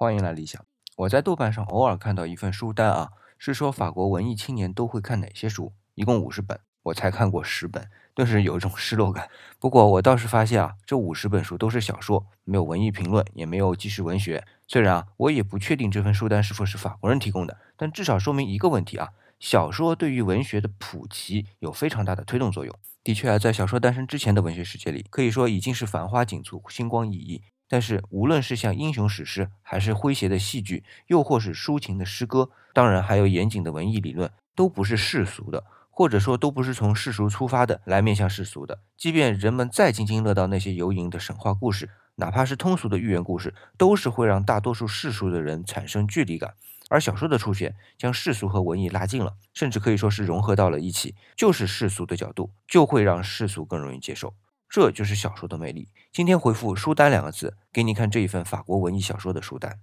欢迎来理想。我在豆瓣上偶尔看到一份书单啊，是说法国文艺青年都会看哪些书，一共五十本，我才看过十本，顿时有一种失落感。不过我倒是发现啊，这五十本书都是小说，没有文艺评论，也没有纪实文学。虽然啊，我也不确定这份书单是否是法国人提供的，但至少说明一个问题啊，小说对于文学的普及有非常大的推动作用。的确啊，在小说诞生之前的文学世界里，可以说已经是繁花锦簇、星光熠熠。但是，无论是像英雄史诗，还是诙谐的戏剧，又或是抒情的诗歌，当然还有严谨的文艺理论，都不是世俗的，或者说都不是从世俗出发的来面向世俗的。即便人们再津津乐道那些游吟的神话故事，哪怕是通俗的寓言故事，都是会让大多数世俗的人产生距离感。而小说的出现，将世俗和文艺拉近了，甚至可以说是融合到了一起，就是世俗的角度，就会让世俗更容易接受。这就是小说的魅力。今天回复“书单”两个字，给你看这一份法国文艺小说的书单。